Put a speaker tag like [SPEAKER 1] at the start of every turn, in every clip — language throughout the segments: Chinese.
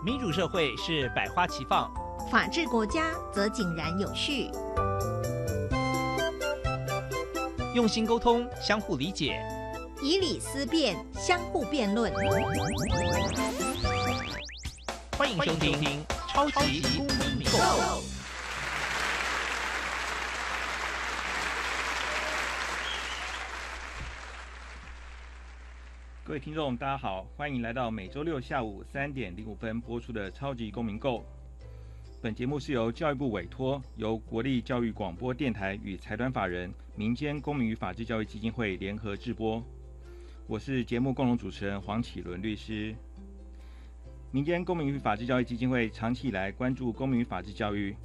[SPEAKER 1] 民主社会是百花齐放，
[SPEAKER 2] 法治国家则井然有序。
[SPEAKER 1] 用心沟通，相互理解，
[SPEAKER 2] 以理思辨，相互辩论。
[SPEAKER 1] 欢迎收听《超级公民购》。
[SPEAKER 3] 各位听众，大家好，欢迎来到每周六下午三点零五分播出的《超级公民购》。本节目是由教育部委托，由国立教育广播电台与财团法人民间公民与法治教育基金会联合制播。我是节目共同主持人黄启伦律师。民间公民与法治教育基金会长期以来关注公民与法治教育。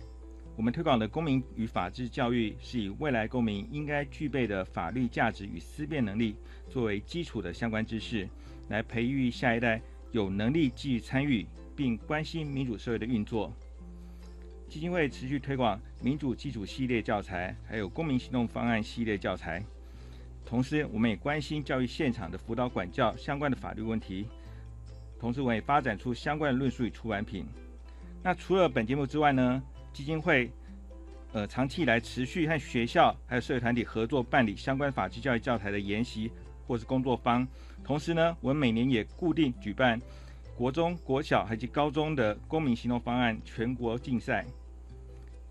[SPEAKER 3] 我们推广的公民与法治教育，是以未来公民应该具备的法律价值与思辨能力作为基础的相关知识，来培育下一代有能力继续参与并关心民主社会的运作。基金会持续推广民主基础系列教材，还有公民行动方案系列教材。同时，我们也关心教育现场的辅导管教相关的法律问题。同时，我们也发展出相关的论述与出版品。那除了本节目之外呢？基金会，呃，长期以来持续和学校还有社会团体合作办理相关法治教育教材的研习或是工作坊。同时呢，我们每年也固定举办国中国小以及高中的公民行动方案全国竞赛。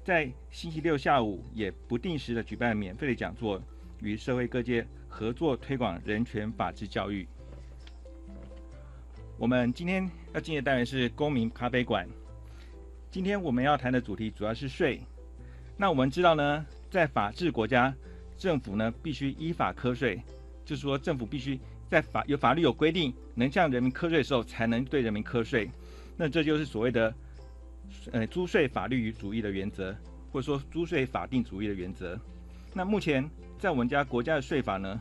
[SPEAKER 3] 在星期六下午也不定时的举办免费的讲座，与社会各界合作推广人权法治教育。我们今天要进的单元是公民咖啡馆。今天我们要谈的主题主要是税。那我们知道呢，在法治国家，政府呢必须依法课税，就是说政府必须在法有法律有规定，能向人民课税的时候，才能对人民课税。那这就是所谓的呃租税法律与主义的原则，或者说租税法定主义的原则。那目前在我们家国家的税法呢，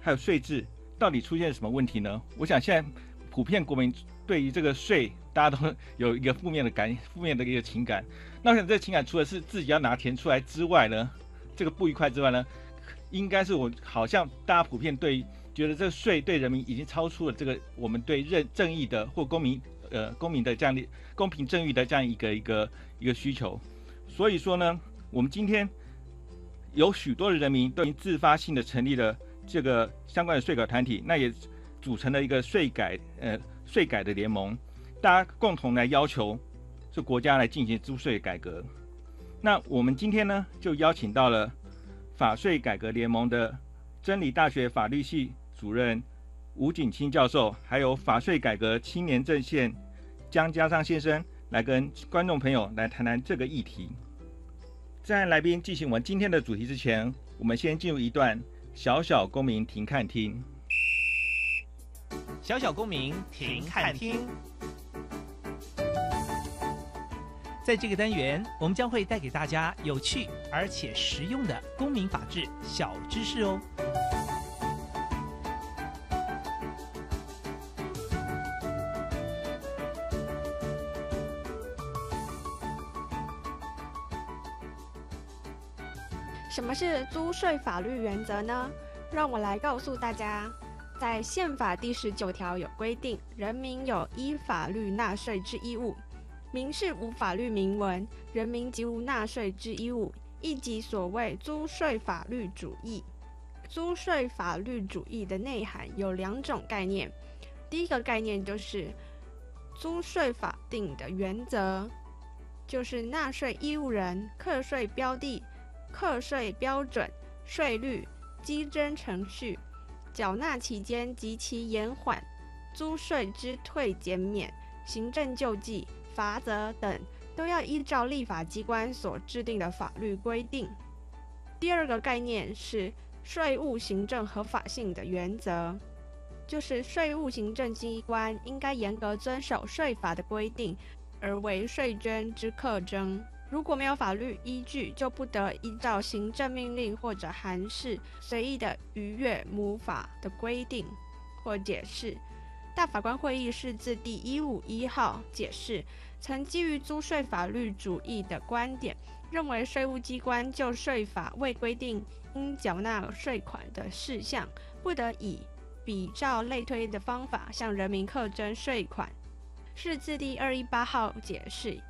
[SPEAKER 3] 还有税制，到底出现什么问题呢？我想现在普遍国民对于这个税。大家都 有一个负面的感，负面的一个情感。那我想，这个情感除了是自己要拿钱出来之外呢，这个不愉快之外呢，应该是我好像大家普遍对觉得这个税对人民已经超出了这个我们对认正义的或公民呃公民的这样的公平正义的这样一个一个一个需求。所以说呢，我们今天有许多的人民都已经自发性的成立了这个相关的税改团体，那也组成了一个税改呃税改的联盟。大家共同来要求，这国家来进行租税改革。那我们今天呢，就邀请到了法税改革联盟的真理大学法律系主任吴景清教授，还有法税改革青年阵线江家尚先生，来跟观众朋友来谈谈这个议题。在来宾进行我们今天的主题之前，我们先进入一段小小公民停看听。
[SPEAKER 1] 小小公民停看听。在这个单元，我们将会带给大家有趣而且实用的公民法治小知识哦。
[SPEAKER 4] 什么是租税法律原则呢？让我来告诉大家，在宪法第十九条有规定，人民有依法律纳税之义务。民事无法律明文，人民即无纳税之义务，亦即所谓租税法律主义。租税法律主义的内涵有两种概念，第一个概念就是租税法定的原则，就是纳税义务人课税标的、课税标准、税率、稽征程序、缴纳期间及其延缓、租税之退减免、行政救济。罚则等都要依照立法机关所制定的法律规定。第二个概念是税务行政合法性的原则，就是税务行政机关应该严格遵守税法的规定，而为税捐之课征。如果没有法律依据，就不得依照行政命令或者函释随意的逾越母法的规定或解释。大法官会议释字第一五一号解释。曾基于租税法律主义的观点，认为税务机关就税法未规定应缴纳税款的事项，不得以比照类推的方法向人民课征税款。是字第二一八号解释，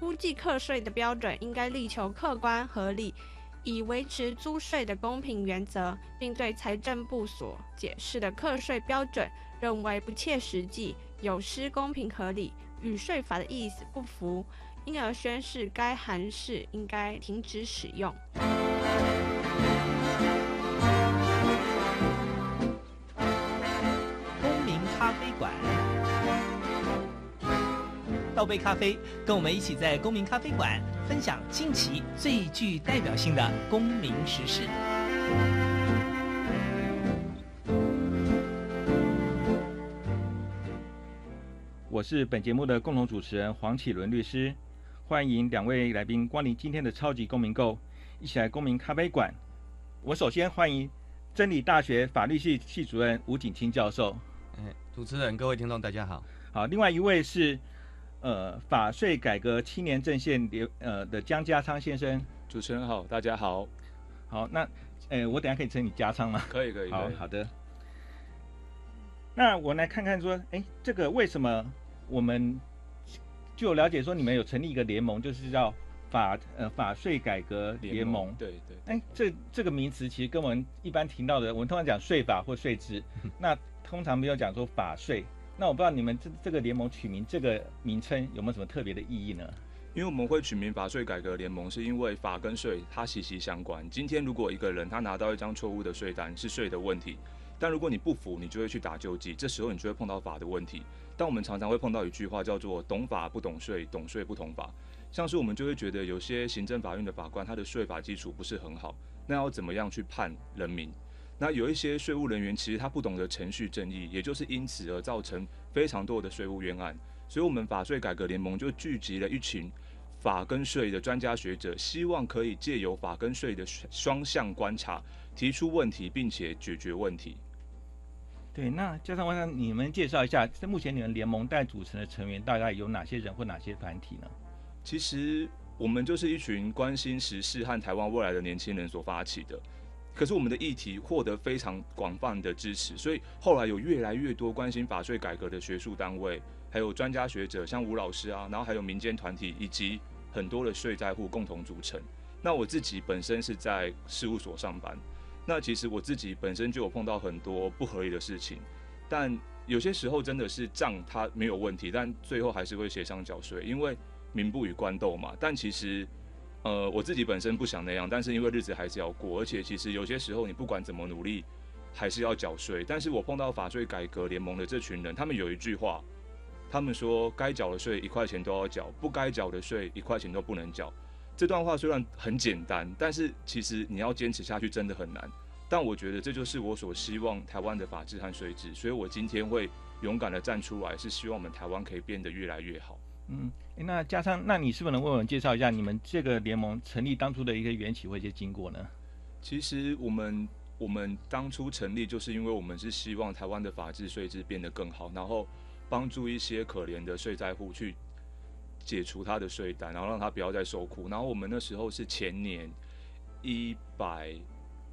[SPEAKER 4] 估计课税的标准应该力求客观合理，以维持租税的公平原则，并对财政部所解释的课税标准认为不切实际，有失公平合理，与税法的意思不符，因而宣示该函释应该停止使用。
[SPEAKER 1] 倒杯咖啡，跟我们一起在公民咖啡馆分享近期最具代表性的公民时事。
[SPEAKER 3] 我是本节目的共同主持人黄启伦律师，欢迎两位来宾光临今天的超级公民购，一起来公民咖啡馆。我首先欢迎真理大学法律系系主任吴景清教授。
[SPEAKER 5] 哎，主持人、各位听众，大家好。
[SPEAKER 3] 好，另外一位是呃法税改革青年阵线联呃的江家昌先生。
[SPEAKER 6] 主持人好，大家好。
[SPEAKER 3] 好，那呃我等下可以称你家昌吗？
[SPEAKER 6] 可以可以。
[SPEAKER 3] 好好的。那我来看看说，哎，这个为什么我们就有了解说你们有成立一个联盟，就是叫法呃法税改革联盟。
[SPEAKER 6] 对对。
[SPEAKER 3] 哎，这这个名词其实跟我们一般听到的，我们通常讲税法或税制，那通常没有讲说法税。那我不知道你们这这个联盟取名这个名称有没有什么特别的意义呢？
[SPEAKER 6] 因为我们会取名法税改革联盟，是因为法跟税它息息相关。今天如果一个人他拿到一张错误的税单，是税的问题。但如果你不服，你就会去打救济，这时候你就会碰到法的问题。但我们常常会碰到一句话，叫做“懂法不懂税，懂税不懂法”。像是我们就会觉得有些行政法院的法官，他的税法基础不是很好，那要怎么样去判人民？那有一些税务人员其实他不懂得程序正义，也就是因此而造成非常多的税务冤案。所以，我们法税改革联盟就聚集了一群法跟税的专家学者，希望可以借由法跟税的双向观察，提出问题，并且解决问题。
[SPEAKER 3] 对，那加上我想你们介绍一下，在目前你们联盟带组成的成员大概有哪些人或哪些团体呢？
[SPEAKER 6] 其实我们就是一群关心时事和台湾未来的年轻人所发起的。可是我们的议题获得非常广泛的支持，所以后来有越来越多关心法税改革的学术单位，还有专家学者，像吴老师啊，然后还有民间团体以及很多的税债户共同组成。那我自己本身是在事务所上班。那其实我自己本身就有碰到很多不合理的事情，但有些时候真的是账它没有问题，但最后还是会协商缴税，因为民不与官斗嘛。但其实，呃，我自己本身不想那样，但是因为日子还是要过，而且其实有些时候你不管怎么努力，还是要缴税。但是我碰到法税改革联盟的这群人，他们有一句话，他们说该缴的税一块钱都要缴，不该缴的税一块钱都不能缴。这段话虽然很简单，但是其实你要坚持下去真的很难。但我觉得这就是我所希望台湾的法治和税制，所以我今天会勇敢的站出来，是希望我们台湾可以变得越来越好。
[SPEAKER 3] 嗯，那加上，那你是不是能为我们介绍一下你们这个联盟成立当初的一个缘起或一些经过呢？
[SPEAKER 6] 其实我们我们当初成立，就是因为我们是希望台湾的法治税制变得更好，然后帮助一些可怜的税债户去。解除他的税单，然后让他不要再受苦。然后我们那时候是前年一百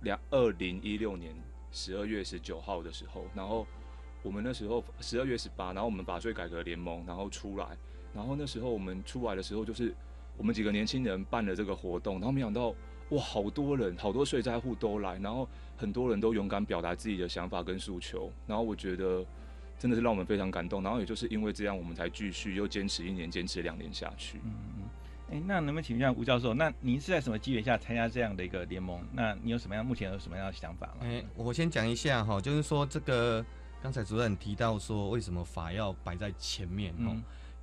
[SPEAKER 6] 两二零一六年十二月十九号的时候，然后我们那时候十二月十八，然后我们法税改革联盟然后出来，然后那时候我们出来的时候，就是我们几个年轻人办了这个活动，然后没想到哇，好多人，好多税债户都来，然后很多人都勇敢表达自己的想法跟诉求，然后我觉得。真的是让我们非常感动，然后也就是因为这样，我们才继续又坚持一年，坚持两年下去。
[SPEAKER 3] 嗯嗯，哎，那能不能请教吴教授，那您是在什么机缘下参加这样的一个联盟？那你有什么样目前有什么样的想法吗？
[SPEAKER 5] 哎，我先讲一下哈，就是说这个刚才主任提到说，为什么法要摆在前面？哦，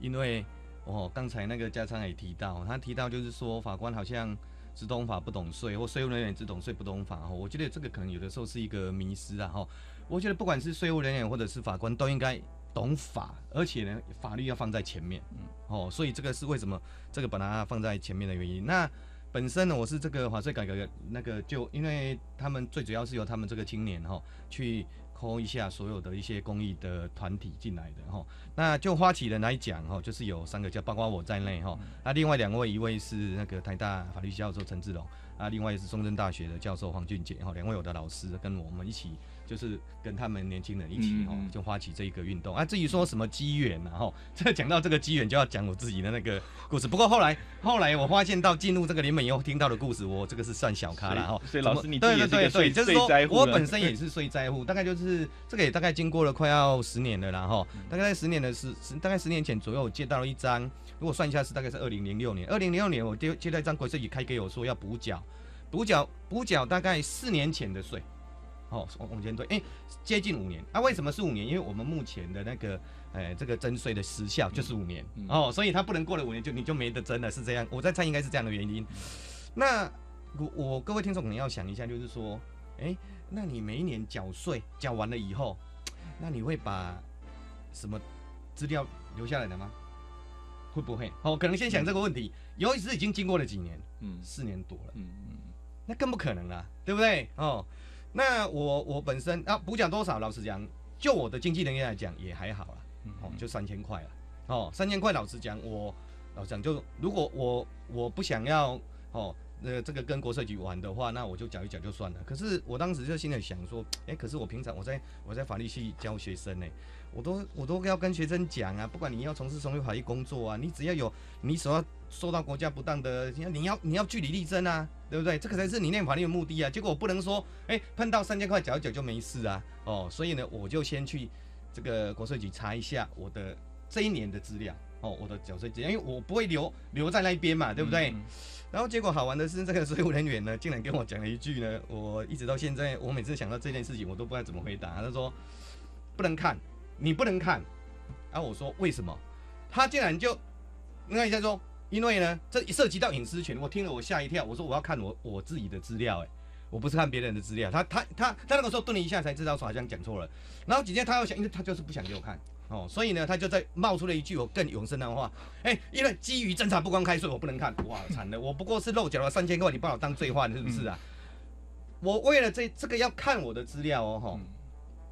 [SPEAKER 5] 因为哦，刚才那个家昌也提到，他提到就是说法官好像只懂法不懂税，或税务人员只懂税不懂法。哈，我觉得这个可能有的时候是一个迷失啊。哈。我觉得不管是税务人员或者是法官，都应该懂法，而且呢，法律要放在前面。嗯，哦，所以这个是为什么这个把它放在前面的原因。那本身呢，我是这个法税改革那个，就因为他们最主要是由他们这个青年哈去抠一下所有的一些公益的团体进来的哈。那就花旗人来讲哈，就是有三个叫包括我在内哈。那另外两位，一位是那个台大法律教授陈志龙，啊，另外是中正大学的教授黄俊杰哈，两位我的老师跟我们一起。就是跟他们年轻人一起哦就发起这一个运动啊。至于说什么机缘然后 这讲到这个机缘，就要讲我自己的那个故事。不过后来后来我发现到进入这个联盟以后听到的故事，我这个是算小咖了哈。
[SPEAKER 3] 所以老师你
[SPEAKER 5] 对对对就是说我本身也是税灾户，大概就是这个也大概经过了快要十年了啦哈。大概在十年的十十大概十年前左右，我接到了一张，如果算一下是大概是二零零六年，二零零六年我接接到一张国税局开给我说要补缴，补缴补缴大概四年前的税。哦，往往前推，哎、接近五年。啊，为什么是五年？因为我们目前的那个，呃，这个征税的时效就是五年、
[SPEAKER 6] 嗯
[SPEAKER 5] 哦，所以它不能过了五年就你就没得征了，是这样。我在猜应该是这样的原因。那我我各位听众可能要想一下，就是说，哎、那你每一年缴税缴完了以后，那你会把什么资料留下来的吗？会不会？哦，可能先想这个问题。尤其是已经经过了几年，
[SPEAKER 6] 嗯
[SPEAKER 5] 四年多了。
[SPEAKER 6] 嗯嗯
[SPEAKER 5] 那更不可能了，对不对？哦，那我我本身啊补缴多少？老实讲，就我的经济能力来讲也还好啦，
[SPEAKER 3] 嗯
[SPEAKER 5] 哦，就三千块了。哦，三千块，老实讲，我老实讲就如果我我不想要哦，呃，这个跟国税局玩的话，那我就缴一缴就算了。可是我当时就心里想说，哎、可是我平常我在我在法律系教学生呢、我都我都要跟学生讲啊，不管你要从事什么法律工作啊，你只要有你所要受到国家不当的，你要你要据理力争啊，对不对？这个才是你念法律的目的啊。结果我不能说，哎、碰到三千块缴一缴就没事啊，哦，所以呢，我就先去这个国税局查一下我的这一年的资料，哦，我的缴税资料，因为我不会留留在那一边嘛，对不对？
[SPEAKER 3] 嗯
[SPEAKER 5] 然后结果好玩的是，这个税务人员呢，竟然跟我讲了一句呢，我一直到现在，我每次想到这件事情，我都不知道怎么回答。他说不能看，你不能看。然后我说为什么？他竟然就那一下说，因为呢，这涉及到隐私权。我听了我吓一跳，我说我要看我我自己的资料，哎，我不是看别人的资料。他他他他那个时候顿了一下，才知道说好像讲错了。然后紧接着他又想，因为他就是不想给我看。哦，所以呢，他就在冒出了一句我更永生的话，哎、因为基于侦查不公开，所以我不能看。哇，惨了，我不过是漏缴了三千块，你把我当罪犯是不是啊？我为了这这个要看我的资料哦，哈、
[SPEAKER 6] 嗯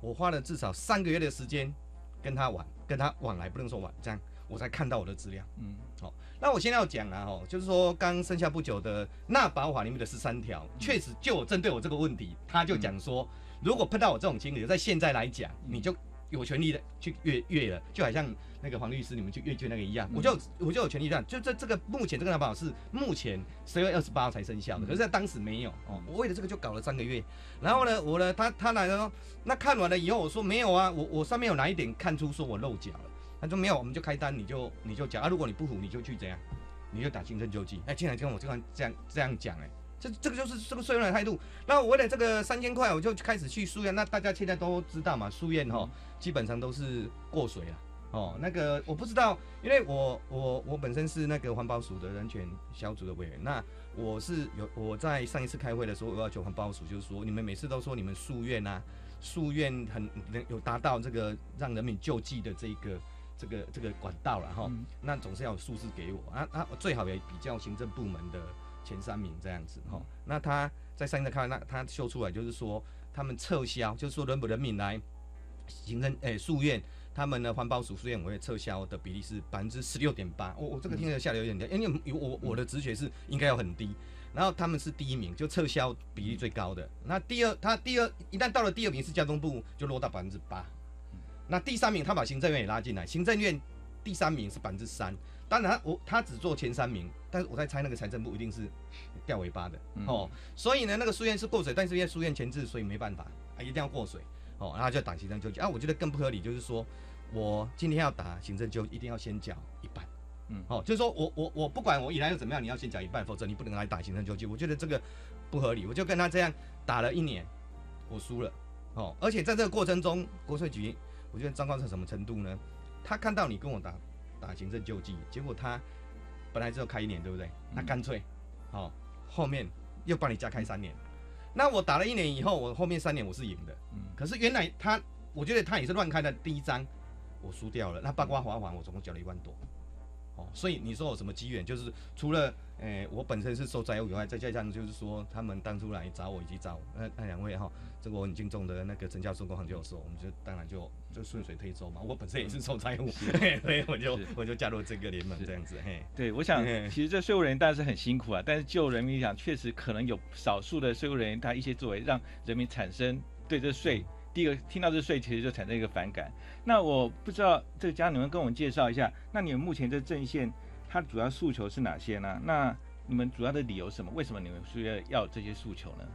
[SPEAKER 5] 我花了至少三个月的时间跟他玩，跟他往来，不能说玩，这样我才看到我的资料。
[SPEAKER 3] 嗯。
[SPEAKER 5] 好那我现在要讲啊，哦，就是说刚生效不久的那保法里面的十三条，确实就有针对我这个问题，他就讲说，如果碰到我这种经理，在现在来讲，你就有权利的去越越了，就好像那个黄律师你们去越剧那个一样，我就我就有权利这样，就这这个目前这个纳保法是目前十月二十八号才生效的，可是在当时没有哦，我为了这个就搞了三个月，然后呢，我呢他他来了，那看完了以后我说没有啊，我我上面有哪一点看出说我漏缴了。他说没有，我们就开单，你就你就讲啊，如果你不服，你就去怎样，你就打行政救济。哎，竟然跟我这样这样这样讲，哎，这这个就是这个税务的态度。那我为了这个三千块，我就开始去书院。那大家现在都知道嘛，书院哈基本上都是过水了。哦，那个我不知道，因为我我我本身是那个环保署的人权小组的委员，那我是有我在上一次开会的时候，我要求环保署就是说，你们每次都说你们诉愿啊，诉愿很能有达到这个让人民救济的这一个这个这个管道了哈，
[SPEAKER 3] 嗯
[SPEAKER 5] 那总是要有数字给我啊啊，最好也比较行政部门的前三名这样子哈。那他在上一次开会，那他秀出来就是说他们撤销，就是说人不人民来行政诶诉愿。他们的，环保署书院委员撤销的比例是百分之十六点八，我我这个听着下来有点低，因为有我我的直觉是应该要很低，然后他们是第一名，就撤销比例最高的。那第二，他第二一旦到了第二名是交通部，就落到百分之八。那第三名他把行政院也拉进来，行政院第三名是百分之三。当然他我他只做前三名，但是我在猜那个财政部一定是掉尾巴的、
[SPEAKER 3] 嗯
[SPEAKER 5] 哦。所以呢，那个书院是过水，但是因为书院前置，所以没办法啊，一定要过水哦，然后就打行政救济啊。我觉得更不合理，就是说我今天要打行政救济，一定要先缴一半。
[SPEAKER 3] 嗯
[SPEAKER 5] 哦，就是说我我我不管我以来又怎么样，你要先缴一半，否则你不能来打行政救济。我觉得这个不合理，我就跟他这样打了一年，我输了。哦，而且在这个过程中，国税局我觉得糟糕到什么程度呢？他看到你跟我打打行政救济，结果他本来只有开一年，对不对？那干脆，哦，后面又帮你加开三年。那我打了一年以后，我后面三年我是赢的。
[SPEAKER 3] 嗯
[SPEAKER 5] 可是原来他，我觉得他也是乱开的第一张，我输掉了。那八卦滑环我总共缴了一万多。哦，所以你说有什么机缘？就是除了，诶、我本身是受灾户以外，再加上就是说他们当初来找我以及找那那两位哈，这个我很敬重的那个陈教授跟黄教授，我们就当然就就顺水推舟嘛。我本身也是受灾户，嘿所以我就我就加入这个联盟这样子，嘿。
[SPEAKER 3] 对，我想
[SPEAKER 5] 嗯
[SPEAKER 3] 其实这税务人员当然是很辛苦啊，但是就人民来讲，确实可能有少数的税务人员他一些作为，让人民产生对这税第一个听到这税，其实就产生一个反感。那我不知道这个家你们跟我们介绍一下，那你们目前这阵线它主要诉求是哪些呢？那你们主要的理由是什么？为什么你们需要要这些诉求呢？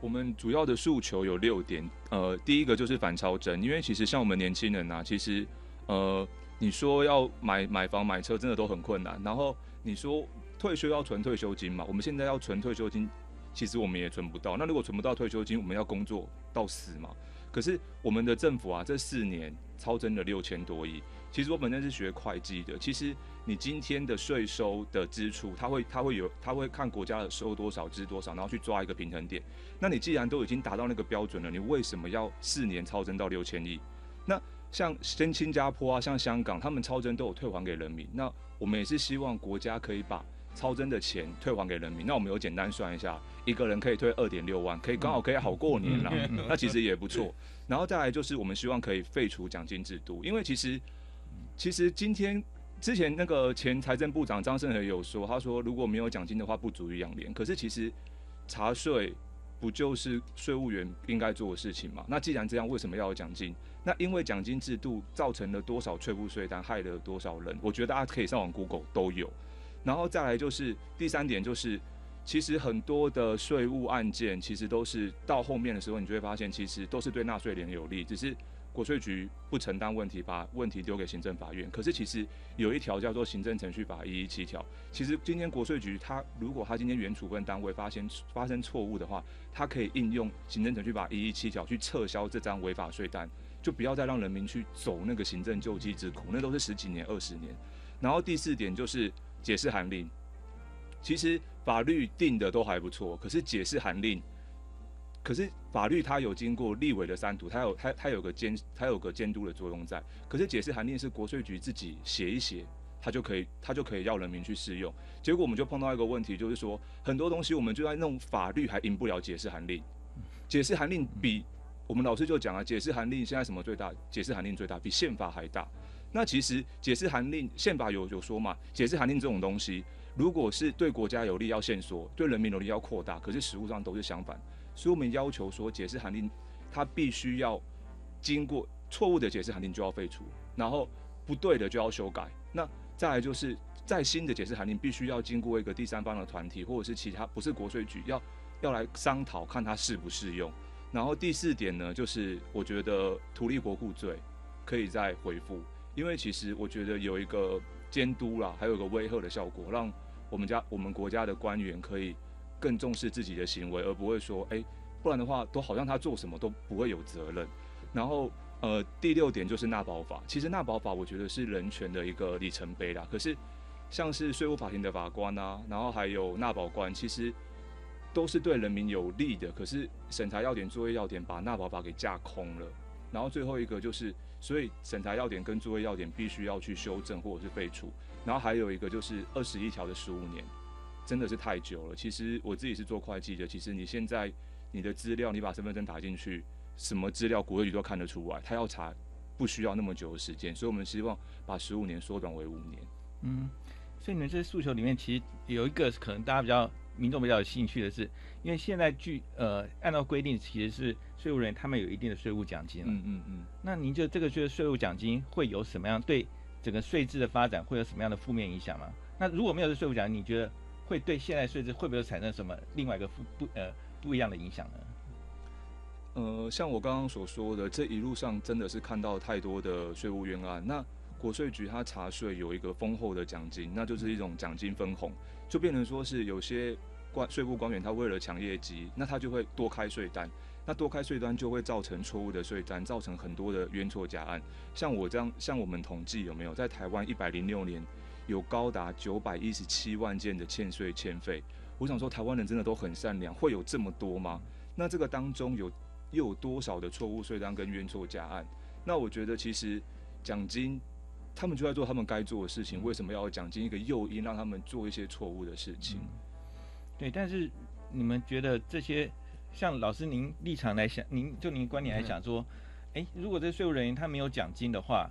[SPEAKER 6] 我们主要的诉求有六点，呃，第一个就是反超征，因为其实像我们年轻人呐，其实呃，你说要买买房买车真的都很困难，然后你说退休要存退休金嘛，我们现在要存退休金，其实我们也存不到。那如果存不到退休金，我们要工作到死嘛？可是我们的政府啊，这四年超增了六千多亿。其实我本身是学会计的，其实你今天的税收的支出，它会它会有它会看国家的收多少支多少，然后去抓一个平衡点。那你既然都已经达到那个标准了，你为什么要四年超增到六千亿？那像新新加坡啊，像香港，他们超增都有退还给人民。那我们也是希望国家可以把超增的钱退还给人民。那我们有简单算一下，一个人可以退二点六万，可以刚好可以好过年了。那其实也不错。然后再来就是我们希望可以废除奖金制度，因为其实。其实今天之前那个前财政部长张胜和有说，他说如果没有奖金的话，不足以养廉。可是其实查税不就是税务员应该做的事情吗？那既然这样，为什么要有奖金？那因为奖金制度造成了多少税务税单，害了多少人？我觉得大家可以上网 Google 都有。然后再来就是第三点，就是其实很多的税务案件，其实都是到后面的时候，你就会发现，其实都是对纳税人有利，只是。国税局不承担问题，把问题丢给行政法院。可是其实有一条叫做《行政程序法》一一七条。其实今天国税局他如果他今天原处分单位发现发生错误的话，他可以应用《行政程序法》一一七条去撤销这张违法税单，就不要再让人民去走那个行政救济之苦，那都是十几年、二十年。然后第四点就是解释函令，其实法律定的都还不错，可是解释函令。可是法律它有经过立委的三读，它有它它有个监它有个监督的作用在。可是解释函令是国税局自己写一写，它就可以它就可以要人民去适用。结果我们就碰到一个问题，就是说很多东西我们就在弄法律还赢不了解释函令。解释函令比我们老师就讲啊，解释函令现在什么最大？解释函令最大，比宪法还大。那其实解释函令宪法有有说嘛？解释函令这种东西，如果是对国家有利要限缩，对人民有利要扩大，可是实务上都是相反。所以我们要求说，解释函令它必须要经过错误的解释函令就要废除，然后不对的就要修改。那再来就是在新的解释函令必须要经过一个第三方的团体或者是其他不是国税局要要来商讨看它适不适用。然后第四点呢，就是我觉得图利国库罪可以再回复，因为其实我觉得有一个监督啦，还有一个威吓的效果，让我们家我们国家的官员可以。更重视自己的行为，而不会说，哎，不然的话，都好像他做什么都不会有责任。然后，呃，第六点就是纳保法。其实纳保法我觉得是人权的一个里程碑啦。可是，像是税务法庭的法官啊，然后还有纳保官，其实都是对人民有利的。可是审查要点、作业要点把纳保法给架空了。然后最后一个就是，所以审查要点跟作业要点必须要去修正或者是废除。然后还有一个就是二十一条的十五年。真的是太久了。其实我自己是做会计的。其实你现在你的资料，你把身份证打进去，什么资料国税局都看得出来。他要查，不需要那么久的时间。所以我们希望把十五年缩短为五年。
[SPEAKER 3] 嗯，所以你们这些诉求里面，其实有一个可能大家比较民众比较有兴趣的是，因为现在据呃按照规定，其实是税务人员他们有一定的税务奖金了。嗯嗯嗯。那您觉得这个就是税务奖金会有什么样对整个税制的发展会有什么样的负面影响吗？那如果没有这税务奖金，你觉得？会对现在税制会不会产生什么另外一个不不呃不一样的影响呢？
[SPEAKER 6] 呃，像我刚刚所说的，这一路上真的是看到太多的税务冤案。那国税局它查税有一个丰厚的奖金，那就是一种奖金分红，就变成说是有些官税务官员他为了抢业绩，那他就会多开税单，那多开税单就会造成错误的税单，造成很多的冤错假案。像我这样，像我们统计有没有在台湾一百零六年？有高达九百一十七万件的欠税欠费，我想说台湾人真的都很善良，会有这么多吗？那这个当中有又有多少的错误税单跟冤错假案？那我觉得其实奖金，他们就在做他们该做的事情，为什么要奖金一个诱因让他们做一些错误的事情？
[SPEAKER 3] 对，但是你们觉得这些像老师您立场来想，您就您观点来想说，哎，如果这税务人员他没有奖金的话，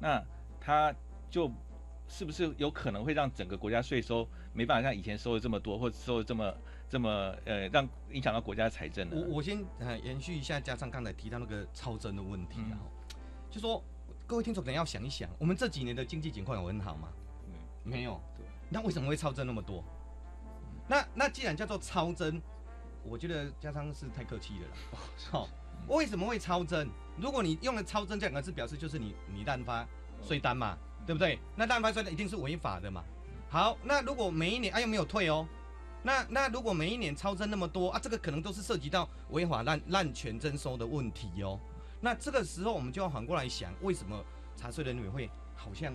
[SPEAKER 3] 那他就是不是有可能会让整个国家税收没办法像以前收的这么多，或者收的这么这么呃，让影响到国家财政呢？
[SPEAKER 5] 我我先呃延续一下，加上刚才提到那个超增的问题，然后就说各位听众可能要想一想，我们这几年的经济情况有很好吗？没有。
[SPEAKER 6] 对。
[SPEAKER 5] 那为什么会超增那么多？那那既然叫做超增，我觉得加上是太客气了啦。好，为什么会超增？如果你用了超增这两个字，表示就是你你滥发税单嘛。对不对？那滥发税单一定是违法的嘛。好，那如果每一年啊又没有退哦，那那如果每一年超征那么多啊，这个可能都是涉及到违法滥滥权征收的问题哦。那这个时候我们就要反过来想，为什么查税人员会好像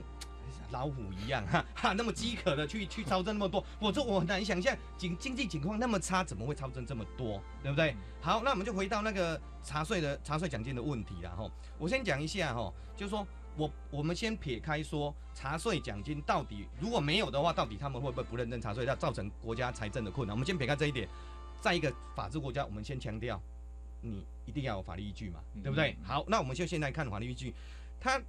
[SPEAKER 5] 老虎一样 哈哈那么饥渴的去去超征那么多？我说我很难想象经经济情况那么差，怎么会超征这么多？对不对？好，那我们就回到那个查税的查税奖金的问题了哈。我先讲一下哈，就是说。我我们先撇开说查税奖金到底如果没有的话，到底他们会不会不认真查税，要造成国家财政的困难？我们先撇开这一点，在一个法治国家，我们先强调，你一定要有法律依据嘛，对不对？好，那我们就现在看法律依据。它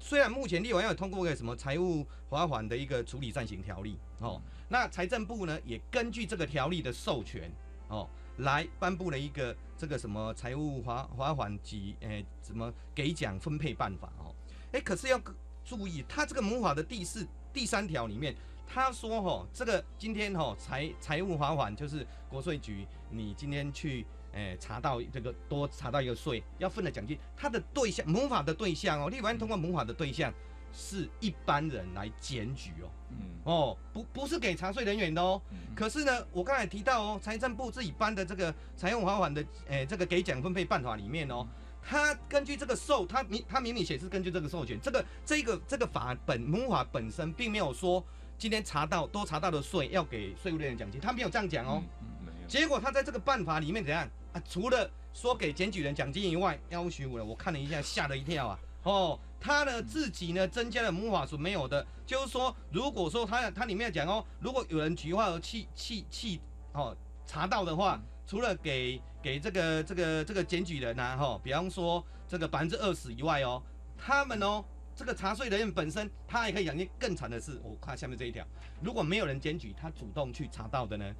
[SPEAKER 5] 虽然目前立法院有通过一个什么财务罚款的一个处理暂行条例哦，那财政部呢也根据这个条例的授权哦，来颁布了一个这个什么财务罚罚款及诶什么给奖分配办法哦。哎，可是要注意，他这个母法的第四、第三条里面，他说哈，这个今天哈财财务罚款就是国税局，你今天去诶查到这个多查到一个税要分的奖金，他的对象母法的对象哦，立法院通过母法的对象是一般人来检举哦，嗯哦，不不是给查税人员的哦，可是呢，我刚才提到哦，财政部自己颁的这个财务罚款的诶这个给奖分配办法里面哦。他根据这个授，他明他明明显示根据这个授权，这个这个这个法本母法本身并没有说今天查到多查到的税要给税务人员奖金，他没有这样讲哦。没有。结果他在这个办法里面怎样啊？除了说给检举人奖金以外，要求我了，我看了一下，吓了一跳啊！哦，他呢自己呢增加了母法所没有的，就是说，如果说他他里面讲哦，如果有人菊花而弃弃弃哦查到的话。除了给给这个这个这个检举人呐，哈，比方说这个百分之二十以外哦，他们哦，这个查税人员本身他也可以奖金。更惨的是，我看下面这一条，如果没有人检举，他主动去查到的呢，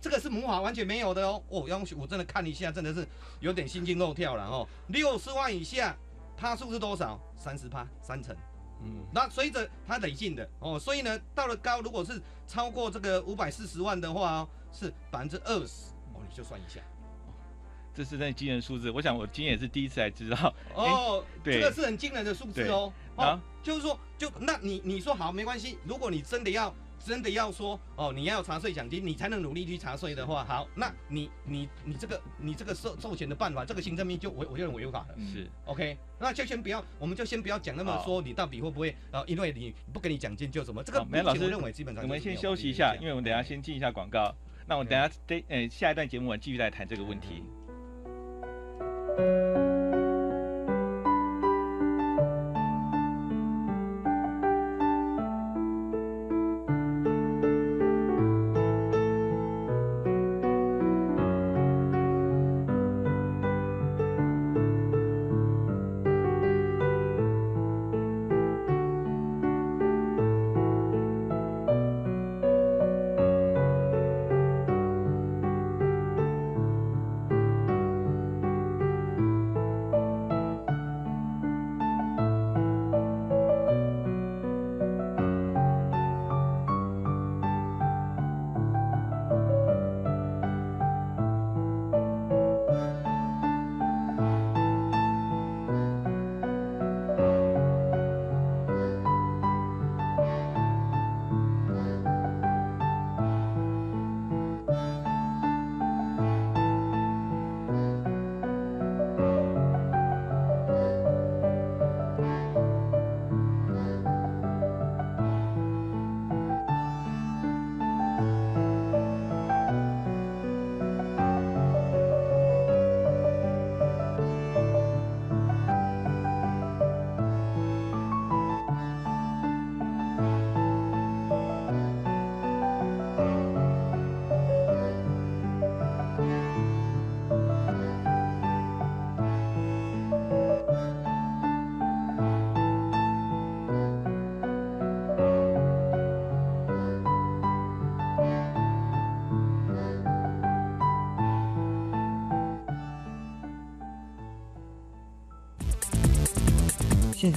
[SPEAKER 5] 这个是母法完全没有的哦。哦，要我真的看一下，真的是有点心惊肉跳了哦。六十万以下，他数是多少？三十趴，三成。嗯，那随着他累进的哦，所以呢，到了高，如果是超过这个五百四十万的话哦，是百分之二十。就算一下，
[SPEAKER 3] 这是那惊人数字。我想我今天也是第一次才知道
[SPEAKER 5] 哦，这个是很惊人的数字哦。啊，就是说，就那你你说好没关系。如果你真的要真的要说哦，你要查税奖金，你才能努力去查税的话，好，那你你你这个你这个授授权的办法，这个行政命就我我认为违法了。
[SPEAKER 3] 是
[SPEAKER 5] OK，那就先不要，我们就先不要讲那么说，你到底会不会啊？因为你不给你奖金就什么？这个
[SPEAKER 3] 没有老师
[SPEAKER 5] 认为基本上
[SPEAKER 3] 我们先休息一下，因为我们等下先进一下广告。那我等下对，呃，下一段节目我继续来谈这个问题。
[SPEAKER 7] 现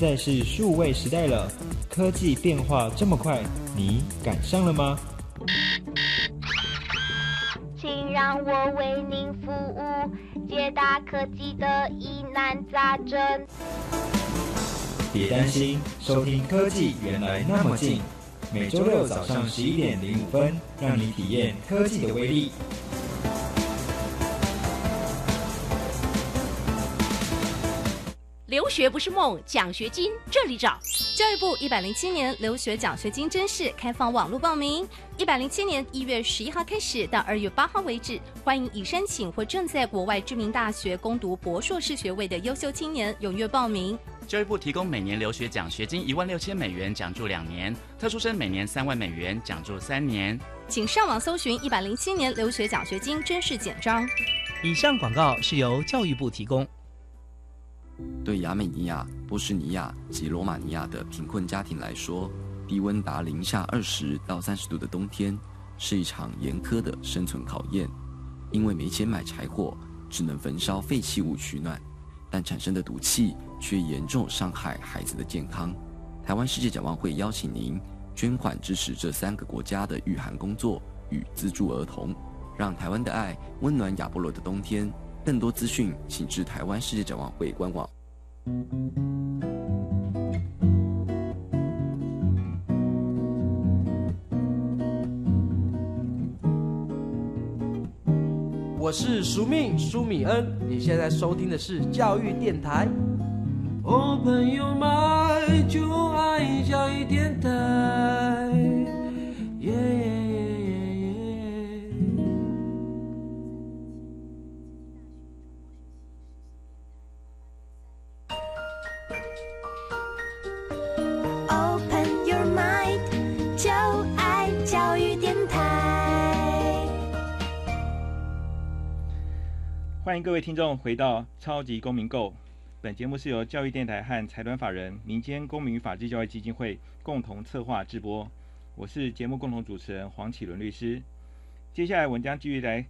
[SPEAKER 7] 在是数位时代了，科技变化这么快，你赶上了吗？
[SPEAKER 8] 请让我为您服务，解答科技的疑难杂症。
[SPEAKER 7] 别担心，收听科技原来那么近，每周六早上十一点零五分，让你体验科技的威力。
[SPEAKER 9] 学不是梦，奖学金这里找。
[SPEAKER 10] 教育部一百零七年留学奖学金真试开放网络报名，一百零七年一月十一号开始到二月八号为止，欢迎已申请或正在国外知名大学攻读博硕士学位的优秀青年踊跃报名。
[SPEAKER 11] 教育部提供每年留学奖学金一万六千美元，奖助两年；特殊生每年三万美元，奖助三年。
[SPEAKER 10] 请上网搜寻一百零七年留学奖学金真试简章。
[SPEAKER 1] 以上广告是由教育部提供。
[SPEAKER 12] 对亚美尼亚、波士尼亚及罗马尼亚的贫困家庭来说，低温达零下二十到三十度的冬天是一场严苛的生存考验。因为没钱买柴火，只能焚烧废弃物取暖，但产生的毒气却严重伤害孩子的健康。台湾世界展望会邀请您捐款支持这三个国家的御寒工作与资助儿童，让台湾的爱温暖亚波罗的冬天。更多资讯，请至台湾世界展望会官网。
[SPEAKER 13] 我是苏命苏米恩，你现在收听的是教育电台。哦，朋友们，就爱教育电台。耶。
[SPEAKER 3] 欢迎各位听众回到《超级公民购》。本节目是由教育电台和财团法人民间公民与法治教育基金会共同策划制播。我是节目共同主持人黄启伦律师。接下来，我们将继续来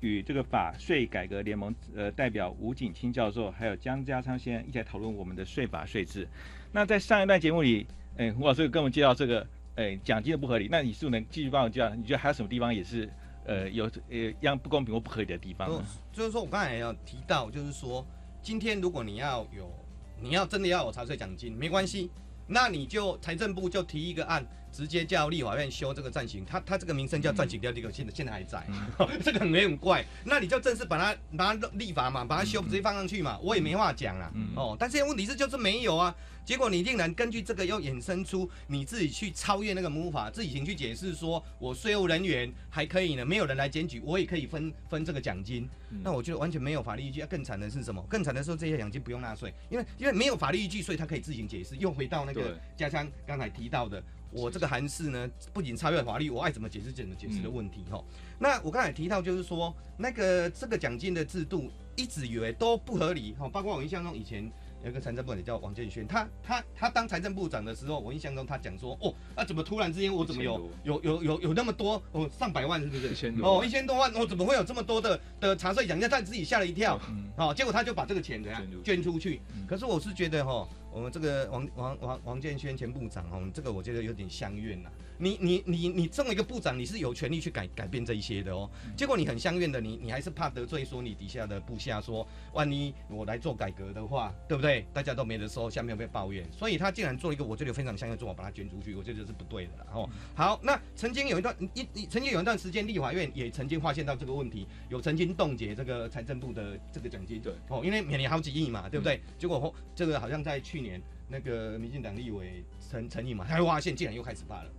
[SPEAKER 3] 与这个法税改革联盟呃代表吴景清教授，还有江家昌先生一起来讨论我们的税法税制。那在上一段节目里，哎，吴老师跟我们介绍这个，哎，奖金的不合理。那你是不是能继续帮我介绍？你觉得还有什么地方也是？呃，有呃，样不公平或不合理的地方。
[SPEAKER 5] 就是说我刚才也有提到，就是说，今天如果你要有，你要真的要有财税奖金，没关系，那你就财政部就提一个案，直接叫立法院修这个暂行。他他这个名称叫暂行掉这个，现在现在还在，这个很没很怪。那你就正式把它拿立法嘛，把它修直接放上去嘛，我也没话讲了。哦，但是问题是就是没有啊。结果你竟然根据这个又衍生出你自己去超越那个母法，自己行去解释说，我税务人员还可以呢，没有人来检举，我也可以分分这个奖金。那我觉得完全没有法律依据。更惨的是什么？更惨的是这些奖金不用纳税，因为因为没有法律依据，所以他可以自行解释。又回到那个家乡刚才提到的，我这个韩式呢，不仅超越法律，我爱怎么解释怎么解释的问题哈。那我刚才提到就是说，那个这个奖金的制度一直以为都不合理哈，包括我印象中以前。有个财政部长叫王建轩，他他他当财政部长的时候，我印象中他讲说，哦，啊怎么突然之间我怎么有有有有有那么多哦上百万是不是？
[SPEAKER 6] 一千多
[SPEAKER 5] 哦一千多万，我怎么会有这么多的的茶税奖金？他自己吓了一跳，哦，结果他就把这个钱怎样捐出去。可是我是觉得哈，我们这个王王王王建轩前部长哦，这个我觉得有点相怨呐。你你你你这么一个部长，你是有权利去改改变这一些的哦。结果你很相怨的，你你还是怕得罪说你底下的部下，说万一我来做改革的话，对不对？大家都没得说，下面被抱怨。所以他竟然做一个我觉得非常相怨做法，把它捐出去，我觉得是不对的哦。好，那曾经有一段一一曾经有一段时间，立法院也曾经发现到这个问题，有曾经冻结这个财政部的这个奖金，对哦，因为每年好几亿嘛，对不对？结果这个好像在去年那个民进党立委陈陈毅嘛，他发现竟然又开始发了。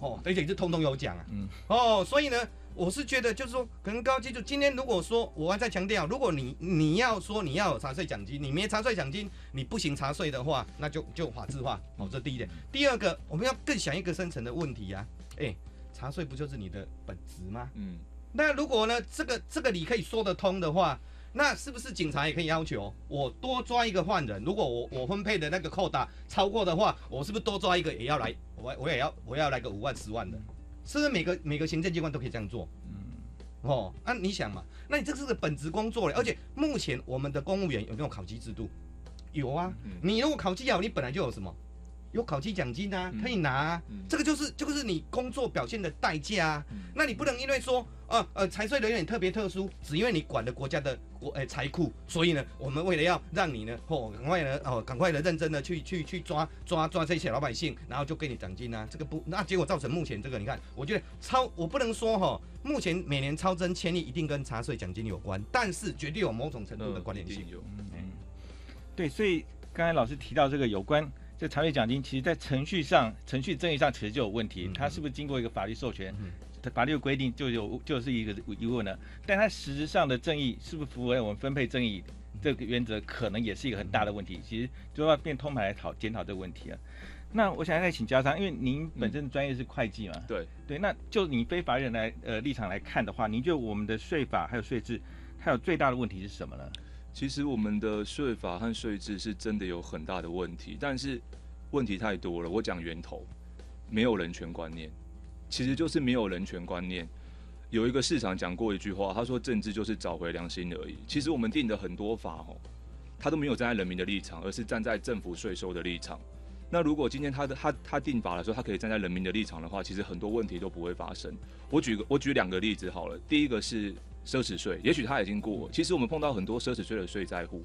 [SPEAKER 5] 哦，而且是通通有讲啊，嗯，哦，所以呢，我是觉得就是说，可能高基就今天如果说，我还在强调，如果你你要说你要有茶税奖金，你没查税奖金，你不行查税的话，那就就法制化，哦，这第一点。第二个，我们要更想一个深层的问题啊，哎，茶税不就是你的本职吗？嗯，那如果呢，这个这个你可以说得通的话。那是不是警察也可以要求我多抓一个犯人？如果我我分配的那个扣打超过的话，我是不是多抓一个也要来？我我也要我要来个五万十万的？是不是每个每个行政机关都可以这样做？嗯，哦，那你想嘛？那你这是个本职工作嘞，而且目前我们的公务员有没有考级制度？有啊，你如果考绩好，你本来就有什么？有考绩奖金啊，可以拿啊，这个就是就是你工作表现的代价啊。那你不能因为说，呃呃，财税人员特别特殊，只因为你管了国家的国诶财库，所以呢，我们为了要让你呢，哦，赶快呢，哦，赶快的认真的去去去抓抓抓这些老百姓，然后就给你奖金啊。这个不，那结果造成目前这个，你看，我觉得超，我不能说哈，目前每年超增千亿一定跟茶税奖金有关，但是绝对有某种程度的关联性。
[SPEAKER 3] 嗯，对，所以刚才老师提到这个有关。这茶税奖金，其实在程序上、程序正义上，其实就有问题。它是不是经过一个法律授权？法律规定就有就是一个疑问了？但它实质上的正义是不是符合我们分配正义这个原则，可能也是一个很大的问题。其实就要变通盘来讨检讨这个问题了。那我想再请家长，因为您本身的专业是会计嘛？
[SPEAKER 6] 对
[SPEAKER 3] 对，那就你非法人来呃立场来看的话，您觉得我们的税法还有税制，还有最大的问题是什么呢？
[SPEAKER 6] 其实我们的税法和税制是真的有很大的问题，但是问题太多了。我讲源头，没有人权观念，其实就是没有人权观念。有一个市场讲过一句话，他说政治就是找回良心而已。其实我们定的很多法哦，他都没有站在人民的立场，而是站在政府税收的立场。那如果今天他的他他定法的时候，他可以站在人民的立场的话，其实很多问题都不会发生。我举个我举两个例子好了，第一个是。奢侈税，也许他已经过。其实我们碰到很多奢侈税的税在户，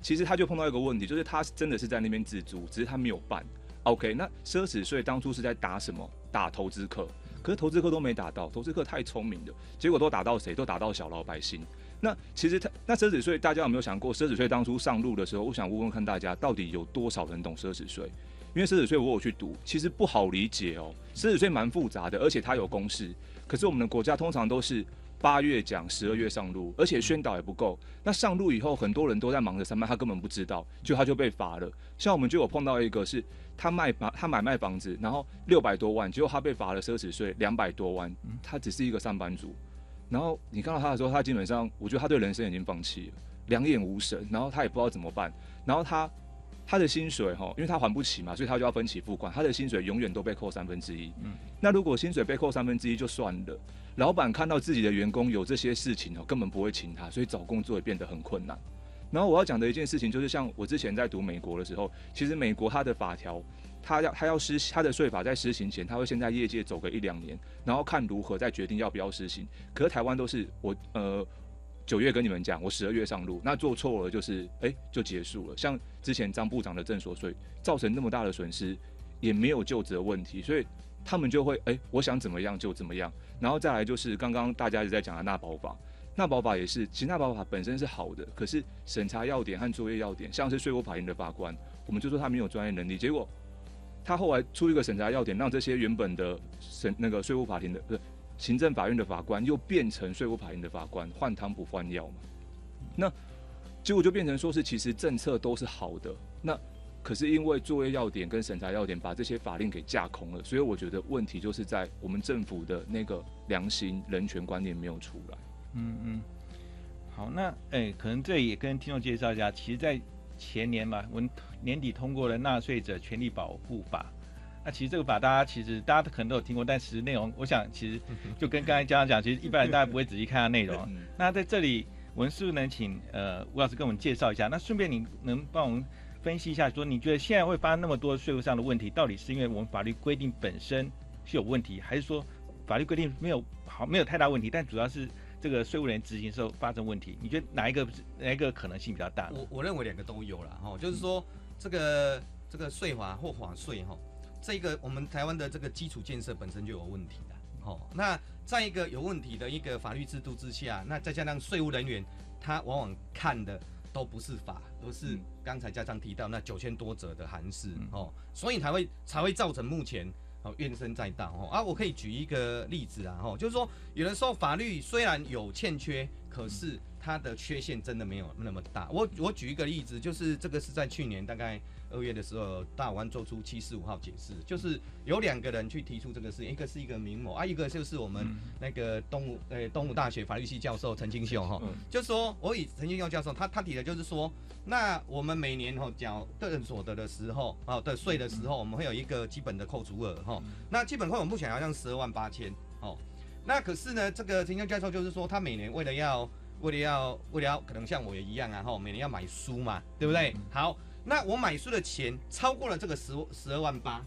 [SPEAKER 6] 其实他就碰到一个问题，就是他真的是在那边自租，只是他没有办。OK，那奢侈税当初是在打什么？打投资客，可是投资客都没打到，投资客太聪明了，结果都打到谁？都打到小老百姓。那其实他那奢侈税，大家有没有想过，奢侈税当初上路的时候，我想问问看大家，到底有多少人懂奢侈税？因为奢侈税我有去读，其实不好理解哦。奢侈税蛮复杂的，而且它有公式，可是我们的国家通常都是。八月讲，十二月上路，而且宣导也不够。那上路以后，很多人都在忙着上班，他根本不知道，就他就被罚了。像我们就有碰到一个，是他卖房，他买卖房子，然后六百多万，结果他被罚了奢侈税两百多万。他只是一个上班族，然后你看到他的时候，他基本上，我觉得他对人生已经放弃了，两眼无神，然后他也不知道怎么办。然后他他的薪水哈，因为他还不起嘛，所以他就要分期付款，他的薪水永远都被扣三分之一。嗯，那如果薪水被扣三分之一就算了。老板看到自己的员工有这些事情哦，根本不会请他，所以找工作也变得很困难。然后我要讲的一件事情就是，像我之前在读美国的时候，其实美国它的法条，它要它要施它的税法在施行前，它会先在业界走个一两年，然后看如何再决定要不要施行。可是台湾都是我呃九月跟你们讲，我十二月上路，那做错了就是哎就结束了。像之前张部长的正所税造成那么大的损失，也没有就责问题，所以。他们就会哎，我想怎么样就怎么样，然后再来就是刚刚大家一直在讲的纳保法，纳保法也是，其实纳保法本身是好的，可是审查要点和作业要点，像是税务法庭的法官，我们就说他没有专业能力，结果他后来出一个审查要点，让这些原本的审那个税务法庭的不是行政法院的法官，又变成税务法院的法官，换汤不换药嘛，那结果就变成说是其实政策都是好的，那。可是因为作业要点跟审查要点把这些法令给架空了，所以我觉得问题就是在我们政府的那个良心人权观念没有出来。
[SPEAKER 3] 嗯嗯，好，那哎，可能这也跟听众介绍一下，其实，在前年嘛，我们年底通过了《纳税者权利保护法》。那其实这个法大家其实大家可能都有听过，但其实内容，我想其实就跟刚才家长讲，其实一般人大家不会仔细看它内容。那在这里，我们是不是能请呃吴老师跟我们介绍一下？那顺便你能帮我们？分析一下，说你觉得现在会发生那么多税务上的问题，到底是因为我们法律规定本身是有问题，还是说法律规定没有好没有太大问题，但主要是这个税务人执行时候发生问题？你觉得哪一个哪一个可能性比较大？
[SPEAKER 5] 我我认为两个都有了哈，就是说这个这个税法或法税哈，这个我们台湾的这个基础建设本身就有问题的，哦，那在一个有问题的一个法律制度之下，那再加上税务人员他往往看的。都不是法，而是刚才家长提到那九千多则的函释哦，所以才会才会造成目前哦怨声载道哦。啊，我可以举一个例子啊哈，就是说有的时候法律虽然有欠缺，可是它的缺陷真的没有那么大。我我举一个例子，就是这个是在去年大概。二月的时候，大湾做出七四五号解释，就是有两个人去提出这个事，一个是一个名某啊，一个就是我们那个东吴呃东吴大学法律系教授陈清秀哈，就说我以陈清秀教授，他他提的就是说，那我们每年哈缴个人所得的时候啊的税的时候，我们会有一个基本的扣除额哈，那基本扣我们目前好像十二万八千哦，那可是呢，这个陈金秀教授就是说，他每年为了要为了要为了要可能像我也一样啊哈，每年要买书嘛，对不对？好。那我买书的钱超过了这个十十二万八，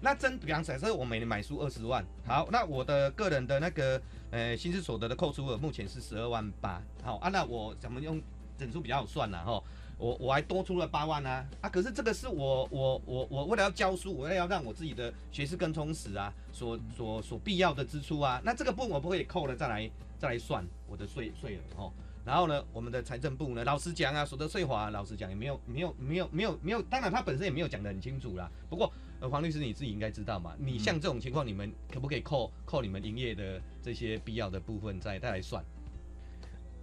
[SPEAKER 5] 那真比方假设我每年买书二十万，好，那我的个人的那个呃薪资所得的扣除额目前是十二万八，好啊，那我怎么用整数比较好算了哈。我我还多出了八万啊啊！可是这个是我我我我为了要教书，我为了要让我自己的学识更充实啊，所所所必要的支出啊，那这个部分我不可以扣了再来再来算我的税税额哦。然后呢，我们的财政部呢，老实讲啊，所得税法老实讲也没有没有没有没有没有，当然他本身也没有讲得很清楚啦。不过呃，黄律师你自己应该知道嘛，你像这种情况，你们可不可以扣扣你们营业的这些必要的部分再再来算？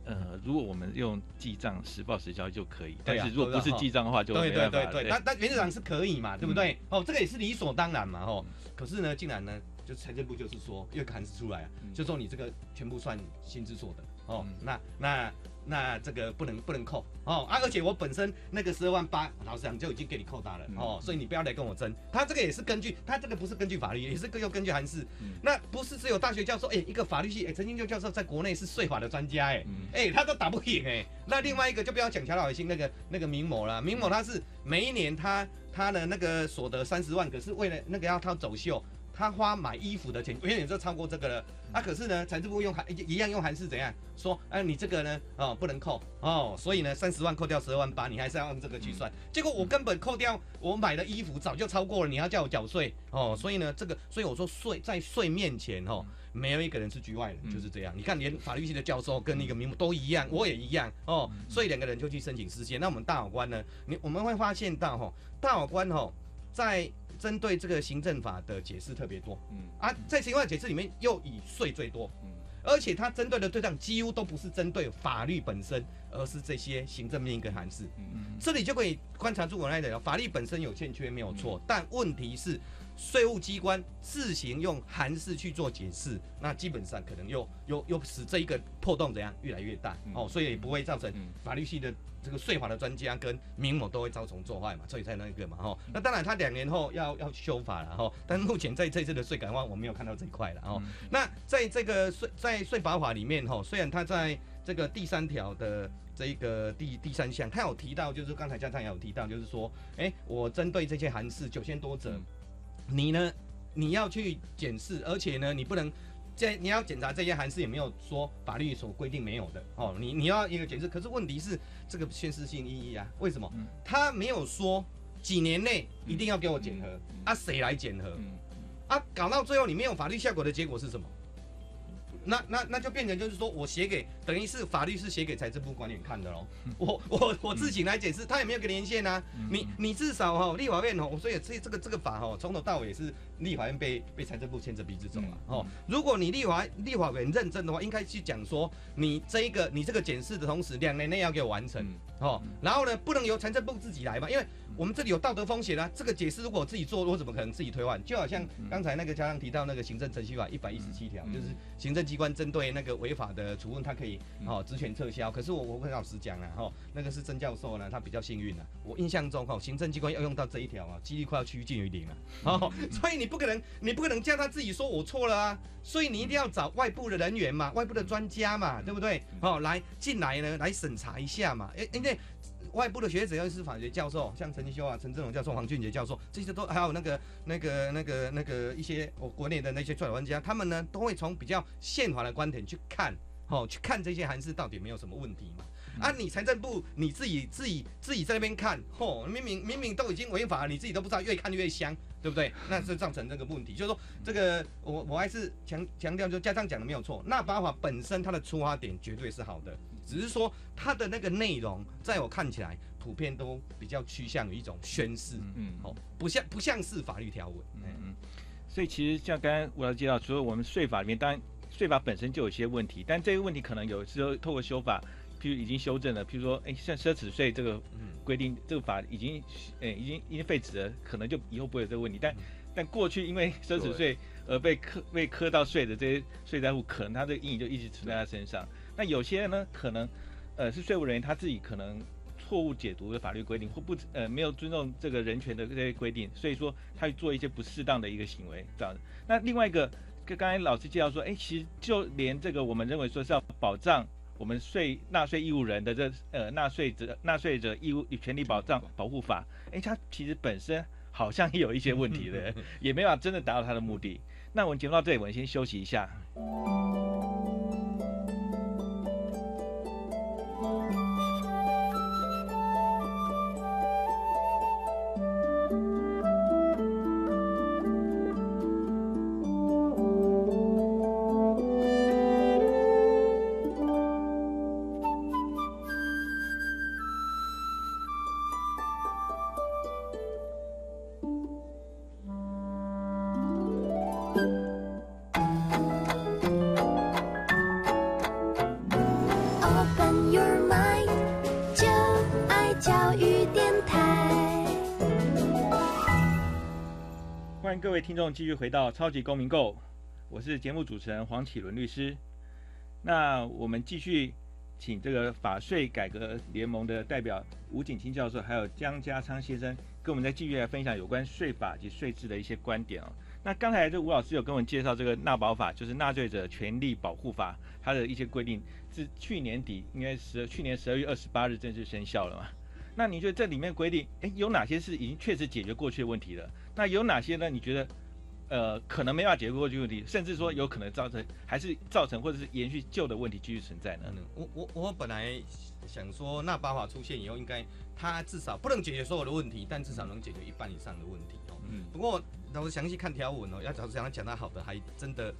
[SPEAKER 3] 呃，如果我们用记账实报实销就可以，但是如果不是记账的话，就
[SPEAKER 5] 对对对对，但但原则上是可以嘛，对不对？哦，这个也是理所当然嘛，哦。可是呢，竟然呢，就财政部就是说，又函释出来啊，就说你这个全部算薪资所得，哦，那那。那这个不能不能扣哦啊！而且我本身那个十二万八，老实讲就已经给你扣大了哦，所以你不要来跟我争。他这个也是根据，他这个不是根据法律，也是又根据函释。那不是只有大学教授，哎，一个法律系，哎，陈金就教授在国内是税法的专家，哎，哎，他都打不赢，哎。那另外一个就不要讲乔老星那个那个明某了，明某他是每一年他他的那个所得三十万，可是为了那个要他走秀。他花买衣服的钱远远就超过这个了啊！可是呢，财政部用函一样用函是怎样说？哎，你这个呢，哦，不能扣哦，所以呢，三十万扣掉十二万八，你还是要按这个去算。结果我根本扣掉我买的衣服早就超过了，你要叫我缴税哦，所以呢，这个，所以我说税在税面前哦，没有一个人是局外人，就是这样。你看，连法律系的教授跟那个名目都一样，我也一样哦，所以两个人就去申请实现。那我们大法官呢，你我们会发现到哈，大法官哈在。针对这个行政法的解释特别多，嗯。啊，在行政法解释里面又以税最多，嗯，而且它针对的对象几乎都不是针对法律本身，而是这些行政命令跟函释，嗯嗯，这里就可以观察出我那点，法律本身有欠缺没有错，但问题是。税务机关自行用函释去做解释，那基本上可能又又又使这一个破洞怎样越来越大哦，所以也不会造成法律系的这个税法的专家跟民某都会遭从作坏嘛，所以才那个嘛哈。那当然他两年后要要修法了哈，但目前在这次的税改话我没有看到这一块了哦。那在这个税在税法法里面哈，虽然他在这个第三条的这一个第第三项，他有提到，就是刚才家长也有提到，就是说，哎，我针对这些函释九千多则。你呢？你要去检视，而且呢，你不能这你要检查这些函释，也没有说法律所规定没有的哦。你你要一个检视，可是问题是这个宣誓性意义啊？为什么？他没有说几年内一定要给我检核啊？谁来检核？啊？搞到最后你没有法律效果的结果是什么？那那那就变成就是说我写给等于是法律是写给财政部官员看的喽。我我我自己来解释，他也没有个连线啊。你你至少哈立法院哦，所以这这个这个法哈从头到尾是立法院被被财政部牵着鼻子走了哦。如果你立法立法院认证的话，应该去讲说你这一个你这个检视的同时两年内要给我完成哦。然后呢，不能由财政部自己来嘛，因为。我们这里有道德风险啊！这个解释如果我自己做，我怎么可能自己推换？就好像刚才那个家长提到那个行政程序法一百一十七条，就是行政机关针对那个违法的处分，他可以哦职权撤销。可是我我跟老师讲啊，哈，那个是曾教授呢，他比较幸运啊。我印象中哈，行政机关要用到这一条啊，几率快要趋近于零了。哦，所以你不可能，你不可能叫他自己说我错了啊。所以你一定要找外部的人员嘛，外部的专家嘛，对不对？哦，来进来呢，来审查一下嘛。诶，因为。外部的学者，要是法学教授，像陈修啊、陈振荣教授、黄俊杰教授，这些都还有那个、那个、那个、那个一些我国内的那些专专家，他们呢都会从比较宪法的观点去看，哦，去看这些函释到底没有什么问题嘛？啊，你财政部你自己自己自己在那边看，嚯，明明明明都已经违法了，你自己都不知道，越看越香，对不对？那是造成这个问题，就是说这个我我还是强强调，就家长讲的没有错，那八法本身它的出发点绝对是好的。只是说它的那个内容，在我看起来，普遍都比较趋向于一种宣誓，嗯，哦，不像不像是法律条文，嗯嗯。
[SPEAKER 3] 所以其实像刚刚我要介绍，除了我们税法里面，当然税法本身就有些问题，但这个问题可能有时候透过修法，譬如已经修正了，譬如说，哎，像奢侈税这个规定，这个法已经，哎，已经已经废止了，可能就以后不会有这个问题。但但过去因为奢侈税而被磕被磕到税的这些税债户，可能他的阴影就一直存在他身上。那有些人呢，可能，呃，是税务人员他自己可能错误解读的法律规定，或不呃没有尊重这个人权的这些规定，所以说他做一些不适当的一个行为这样。那另外一个，跟刚才老师介绍说，哎，其实就连这个我们认为说是要保障我们税纳税义务人的这呃纳税者纳税者义务权利保障保护法，哎，它其实本身好像也有一些问题的，也没法真的达到它的目的。那我们节目到这里，我们先休息一下。众，继续回到《超级公民购》，我是节目主持人黄启伦律师。那我们继续请这个法税改革联盟的代表吴景清教授，还有江家昌先生，跟我们再继续来分享有关税法及税制的一些观点哦。那刚才这吴老师有跟我们介绍这个纳保法，就是纳税者权利保护法，它的一些规定是去年底，应该是去年十二月二十八日正式生效了嘛？那你觉得这里面规定，哎，有哪些是已经确实解决过去的问题了？那有哪些呢？你觉得，呃，可能没法解决过去问题，甚至说有可能造成还是造成或者是延续旧的问题继续存在呢？
[SPEAKER 5] 我我我本来想说，那八法出现以后，应该它至少不能解决所有的问题，但至少能解决一半以上的问题哦。嗯。不过，等我详细看条文哦，要讲讲讲到好的，还真的。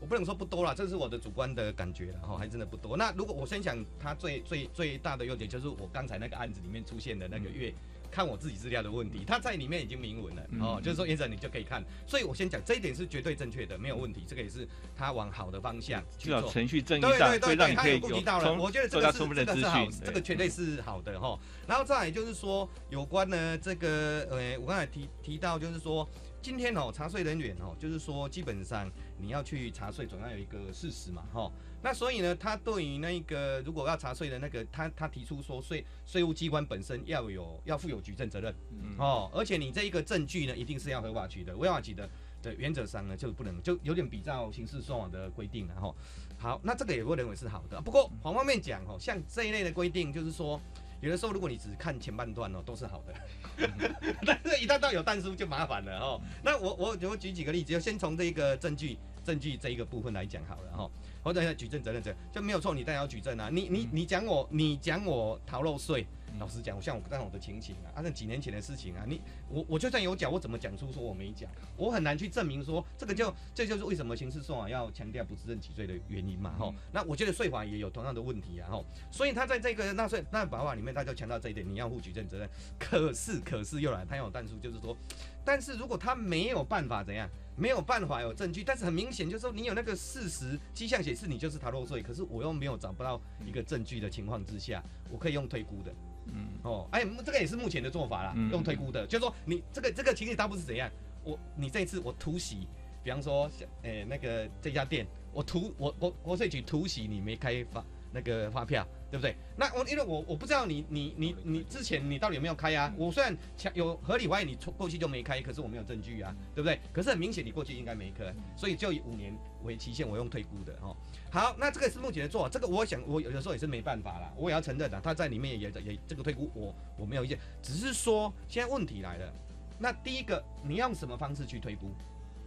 [SPEAKER 5] 我不能说不多了，这是我的主观的感觉了哈，还真的不多。那如果我先讲它最最最大的优点，就是我刚才那个案子里面出现的那个月看我自己资料的问题，他在里面已经明文了哦，就是说原则你就可以看。所以我先讲这一点是绝对正确的，没有问题。这个也是他往好的方向
[SPEAKER 3] 去做。程序正义
[SPEAKER 5] 上，
[SPEAKER 3] 对对对，
[SPEAKER 5] 他
[SPEAKER 3] 有
[SPEAKER 5] 顾及到了。我觉得这个是这个是好，这个绝对是好的哈。然后再来就是说有关呢这个呃，我刚才提提到就是说。今天哦，查税人员哦，就是说基本上你要去查税，总要有一个事实嘛，哈。那所以呢，他对于那个如果要查税的那个，他他提出说税税务机关本身要有要负有举证责任，嗯哦，而且你这一个证据呢，一定是要合法取得，违法取得的原则上呢，就不能就有点比照刑事诉讼的规定了，哈。好，那这个也会认为是好的。不过反方面讲哦，像这一类的规定，就是说。有的时候，如果你只看前半段哦，都是好的，但是一旦到有弹书就麻烦了哦。那我我我举几个例子，就先从这个证据证据这一个部分来讲好了哈。或者举证责任者就没有错，你当然要举证啊。你你你讲我你讲我逃漏税。老实讲，像我刚我的情形啊，啊，那几年前的事情啊，你我我就算有讲，我怎么讲出说我没讲？我很难去证明说这个就这就是为什么刑事诉讼要强调不自认其罪的原因嘛，吼。那我觉得税法也有同样的问题啊，吼。所以他在这个纳税纳保法里面，他就强调这一点，你要负举证责任。可是可是又来，他有弹出，就是说，但是如果他没有办法怎样，没有办法有证据，但是很明显就是说你有那个事实迹象显示你就是逃漏税，可是我又没有找不到一个证据的情况之下，我可以用推估的。嗯哦，哎，这个也是目前的做法啦，用推估的，就是说你这个这个情形大部分是怎样？我你这一次我突袭，比方说，诶那个这家店，我突我我国税局突袭你没开发。那个发票对不对？那我因为我我不知道你你你你之前你到底有没有开啊？我虽然强有合理怀疑你过去就没开，可是我没有证据啊，对不对？可是很明显你过去应该没开，所以就以五年为期限，我用退估的哦。好，那这个是目前的做法，这个我想我有的时候也是没办法啦，我也要承认的，他在里面也也这个退估我我没有意见，只是说现在问题来了，那第一个你用什么方式去推估？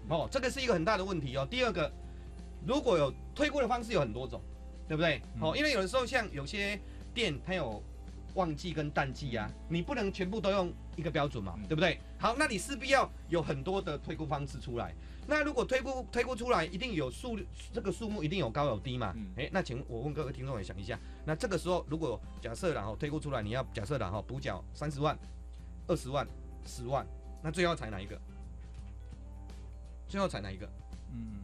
[SPEAKER 5] 哦，这个是一个很大的问题哦。第二个，如果有推估的方式有很多种。对不对？哦，因为有的时候像有些店它有旺季跟淡季啊，你不能全部都用一个标准嘛，对不对？好，那你势必要有很多的推估方式出来。那如果推估推估出来，一定有数这个数目一定有高有低嘛？哎，那请我问各位听众也想一下，那这个时候如果假设然后推估出来，你要假设然后补缴三十万、二十万、十万，那最后采哪一个？最后采哪一个？嗯。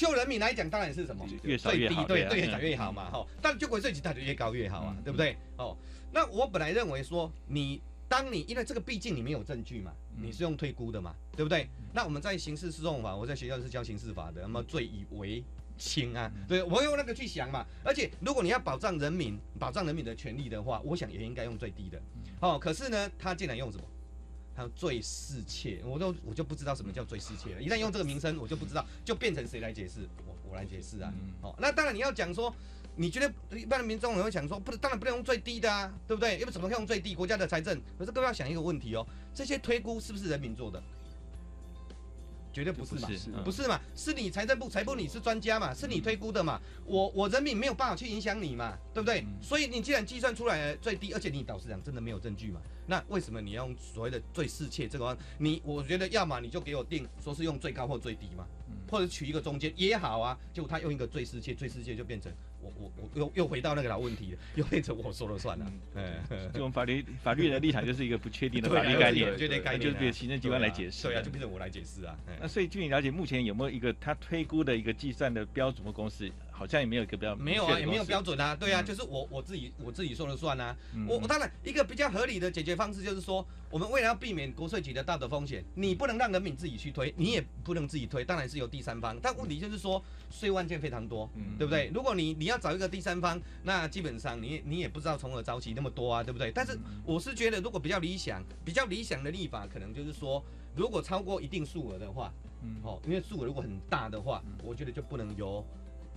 [SPEAKER 5] 就人民来讲，当然是什么
[SPEAKER 3] 最低，
[SPEAKER 5] 对对，越少越好嘛，哈。但就国税局它就越高越好啊，对不对？哦，那我本来认为说，你当你因为这个毕竟你没有证据嘛，你是用推估的嘛，对不对？那我们在刑事诉讼法，我在学校是教刑事法的，那么罪以为轻啊，对我用那个去想嘛。而且如果你要保障人民、保障人民的权利的话，我想也应该用最低的。哦，可是呢，他竟然用什么？最侍妾，我都我就不知道什么叫最侍妾了。一旦用这个名称，我就不知道，就变成谁来解释？我我来解释啊。好，那当然你要讲说，你觉得一般的民众也会想说，不，当然不能用最低的啊，对不对？因为怎么可以用最低？国家的财政，可是各位要想一个问题哦，这些推估是不是人民做的？绝对不是嘛，不是嘛？是你财政部财部你是专家嘛，是你推估的嘛？我我人民没有办法去影响你嘛，对不对？所以你既然计算出来最低，而且你导师讲真的没有证据嘛，那为什么你要用所谓的最适切这个？你我觉得要么你就给我定说是用最高或最低嘛，或者取一个中间也好啊，就他用一个最适切，最适切就变成。我我我又又回到那个老问题了，又变成我说了算了。
[SPEAKER 3] 嗯，这种法律法律的立场就是一个不确定的法律概念，
[SPEAKER 5] 就
[SPEAKER 3] 概念，就是行政机关来解释。
[SPEAKER 5] 对啊，就变成我来解释啊。
[SPEAKER 3] 那所以据你了解，目前有没有一个他推估的一个计算的标准公式？好像也没有一个标
[SPEAKER 5] 没有啊，也没有标准啊。对啊，就是我我自己我自己说了算啊。我我当然一个比较合理的解决方式就是说，我们为了要避免国税局的道德风险，你不能让人民自己去推，你也不能自己推，当然是由第三方。但问题就是说，税务案件非常多，对不对？如果你你要找一个第三方，那基本上你你也不知道从何找起那么多啊，对不对？但是我是觉得，如果比较理想，比较理想的立法，可能就是说，如果超过一定数额的话，嗯，哦，因为数额如果很大的话，我觉得就不能由。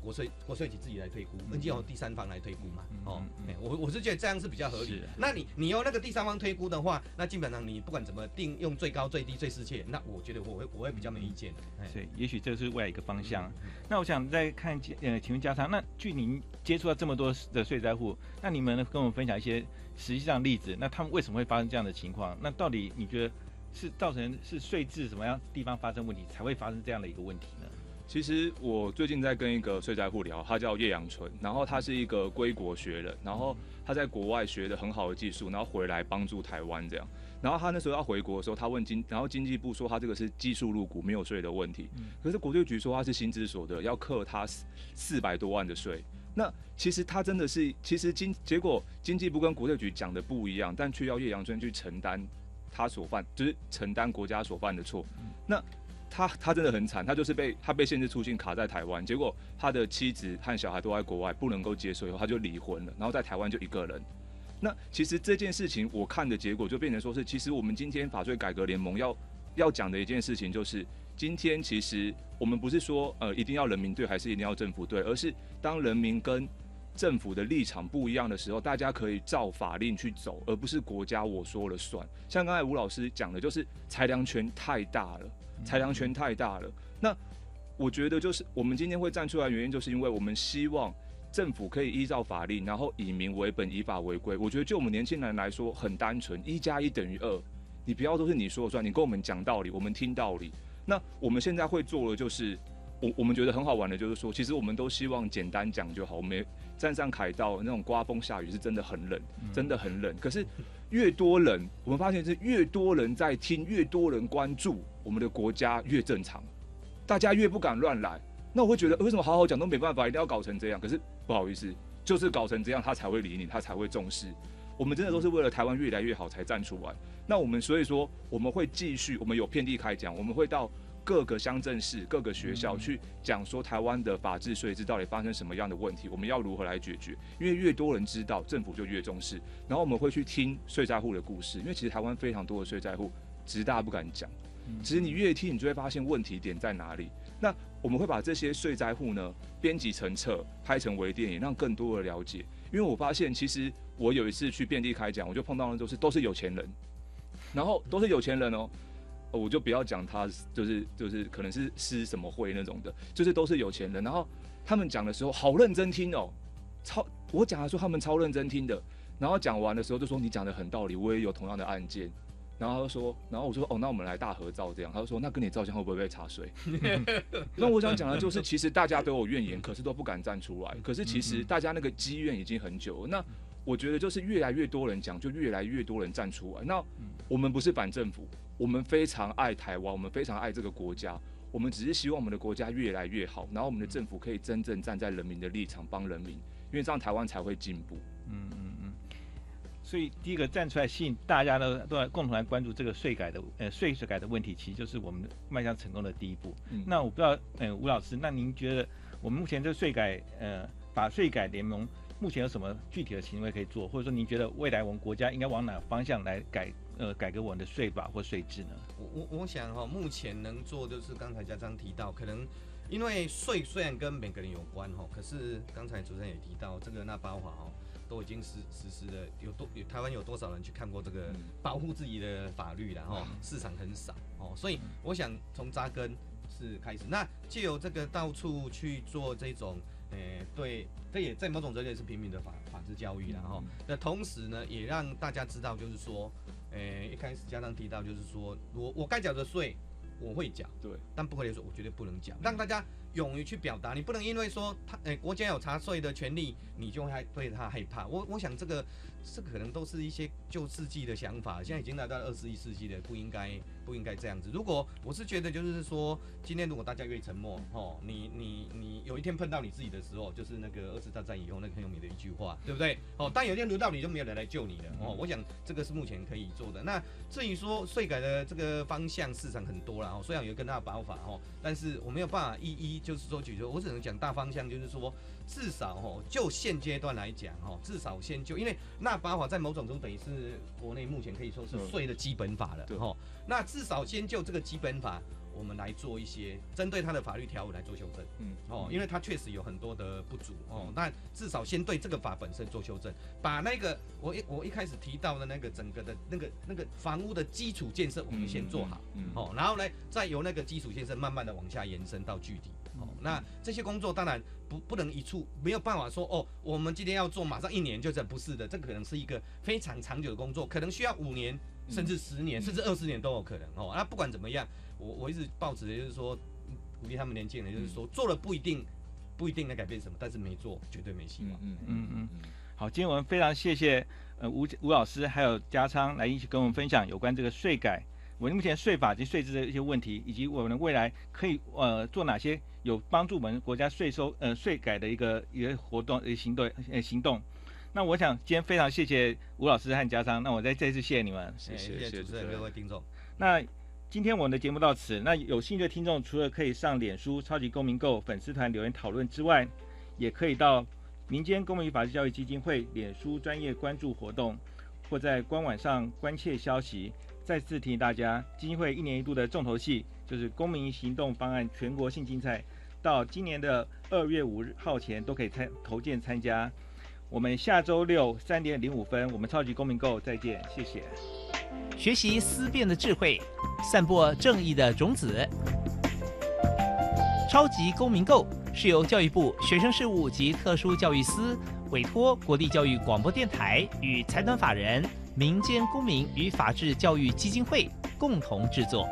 [SPEAKER 5] 国税国税局自己来推估那就由第三方来推估嘛？哦，我我是觉得这样是比较合理。那你你由那个第三方推估的话，那基本上你不管怎么定，用最高最低最适切，那我觉得我会我会比较没意见。
[SPEAKER 3] 对，也许这是未来一个方向。那我想再看呃，请问加仓，那据您接触到这么多的税灾户，那你们跟我们分享一些实际上例子，那他们为什么会发生这样的情况？那到底你觉得是造成是税制什么样地方发生问题，才会发生这样的一个问题呢？
[SPEAKER 6] 其实我最近在跟一个税宅户聊，他叫叶阳春，然后他是一个归国学人，然后他在国外学的很好的技术，然后回来帮助台湾这样。然后他那时候要回国的时候，他问经，然后经济部说他这个是技术入股没有税的问题，可是国税局说他是薪资所得，要扣他四四百多万的税。那其实他真的是，其实经结果经济部跟国税局讲的不一样，但却要叶阳春去承担他所犯，就是承担国家所犯的错。那他他真的很惨，他就是被他被限制出境卡在台湾，结果他的妻子和小孩都在国外，不能够接受，以后他就离婚了，然后在台湾就一个人。那其实这件事情我看的结果就变成说是，其实我们今天法税改革联盟要要讲的一件事情就是，今天其实我们不是说呃一定要人民对还是一定要政府对，而是当人民跟政府的立场不一样的时候，大家可以照法令去走，而不是国家我说了算。像刚才吴老师讲的，就是裁量权太大了。裁量权太大了，那我觉得就是我们今天会站出来，原因就是因为我们希望政府可以依照法令，然后以民为本，以法为规。我觉得就我们年轻人来说，很单纯，一加一等于二，你不要都是你说了算，你跟我们讲道理，我们听道理。那我们现在会做的就是，我我们觉得很好玩的，就是说，其实我们都希望简单讲就好。我们站上凯道，那种刮风下雨是真的很冷，真的很冷。可是。越多人，我们发现是越多人在听，越多人关注，我们的国家越正常，大家越不敢乱来。那我会觉得，为什么好好讲都没办法，一定要搞成这样？可是不好意思，就是搞成这样，他才会理你，他才会重视。我们真的都是为了台湾越来越好才站出来。那我们所以说，我们会继续，我们有遍地开讲，我们会到。各个乡镇市、各个学校去讲说台湾的法治税制到底发生什么样的问题，我们要如何来解决？因为越多人知道，政府就越重视。然后我们会去听税债户的故事，因为其实台湾非常多的税债户，只是大家不敢讲。其实你越听，你就会发现问题点在哪里。那我们会把这些税灾户呢编辑成册，拍成微电影，让更多的了解。因为我发现，其实我有一次去遍地开讲，我就碰到的都是都是有钱人，然后都是有钱人哦。我就不要讲他，就是就是可能是施什么会那种的，就是都是有钱人。然后他们讲的时候好认真听哦，超我讲的时候他们超认真听的。然后讲完的时候就说你讲的很道理，我也有同样的案件。然后他就说，然后我说哦，那我们来大合照这样。他就说那跟你照相会不会被查税？那我想讲的就是，其实大家都有怨言，可是都不敢站出来。可是其实大家那个积怨已经很久。了。那我觉得就是越来越多人讲，就越来越多人站出来。那我们不是反政府。我们非常爱台湾，我们非常爱这个国家，我们只是希望我们的国家越来越好，然后我们的政府可以真正站在人民的立场帮人民，因为这样台湾才会进步。嗯嗯嗯。
[SPEAKER 3] 所以第一个站出来吸引大家都都来共同来关注这个税改的呃税税改的问题，其实就是我们迈向成功的第一步。那我不知道，嗯，吴老师，那您觉得我们目前这个税改呃把税改联盟目前有什么具体的行为可以做，或者说您觉得未来我们国家应该往哪方向来改？呃改革我们的税法或税制呢？
[SPEAKER 5] 我我我想哈，目前能做就是刚才家长提到，可能因为税虽然跟每个人有关哈，可是刚才主持人也提到这个那包法哦。都已经实实施了有多有台湾有多少人去看过这个保护自己的法律了哈？市场很少哦，所以我想从扎根是开始。那借由这个到处去做这种，诶，对，这也在某种程度是平民的法法治教育了哈。那同时呢，也让大家知道，就是说，诶，一开始家长提到，就是说我我该缴的税我会缴，
[SPEAKER 6] 对，
[SPEAKER 5] 但不可以说我绝对不能缴，让大家。勇于去表达，你不能因为说他诶国家有查税的权利，你就害对他害怕。我我想这个这可能都是一些旧世纪的想法，现在已经来到二十一世纪了，不应该不应该这样子。如果我是觉得就是说，今天如果大家愿意沉默，哦，你你你有一天碰到你自己的时候，就是那个二次大战以后那个很有名的一句话，对不对？哦，但有一天轮到你就没有人来救你了。哦，我想这个是目前可以做的。那至于说税改的这个方向，市场很多了哦，虽然有一个大保法哦，但是我没有办法一一。就是说，举个，我只能讲大方向，就是说，至少哦，就现阶段来讲哦，至少先就，因为那八法在某种中等于是国内目前可以说是税的基本法了，哈。那至少先就这个基本法。我们来做一些针对它的法律条文来做修正，嗯，哦，因为它确实有很多的不足，哦，那至少先对这个法本身做修正，把那个我一我一开始提到的那个整个的那个那个房屋的基础建设，我们先做好，嗯，哦，然后呢，再由那个基础建设慢慢的往下延伸到具体，哦，那这些工作当然不不能一处没有办法说，哦，我们今天要做马上一年就这不是的，这可能是一个非常长久的工作，可能需要五年甚至十年甚至二十年都有可能，哦，那不管怎么样。我我一直抱持的就是说，鼓励他们年轻人，就是说做了不一定不一定能改变什么，但是没做绝对没希望。
[SPEAKER 3] 嗯嗯嗯。好，今天我们非常谢谢呃吴吴老师还有加昌来一起跟我们分享有关这个税改，我们目前税法及税制的一些问题，以及我们未来可以呃做哪些有帮助我们国家税收呃税改的一个一个活动呃行动呃行动。那我想今天非常谢谢吴老师和家商，那我再再次谢谢你们。
[SPEAKER 5] 谢谢谢谢主持人各位听众。
[SPEAKER 3] 那。今天我们的节目到此。那有兴趣的听众，除了可以上脸书“超级公民购”粉丝团留言讨论之外，也可以到民间公民与法治教育基金会脸书专业关注活动，或在官网上关切消息。再次提醒大家，基金会一年一度的重头戏就是公民行动方案全国性竞赛，到今年的二月五日号前都可以参投件参加。我们下周六三点零五分，我们超级公民购再见，谢谢。
[SPEAKER 1] 学习思辨的智慧，散播正义的种子。超级公民购是由教育部学生事务及特殊教育司委托国立教育广播电台与财团法人民间公民与法治教育基金会共同制作。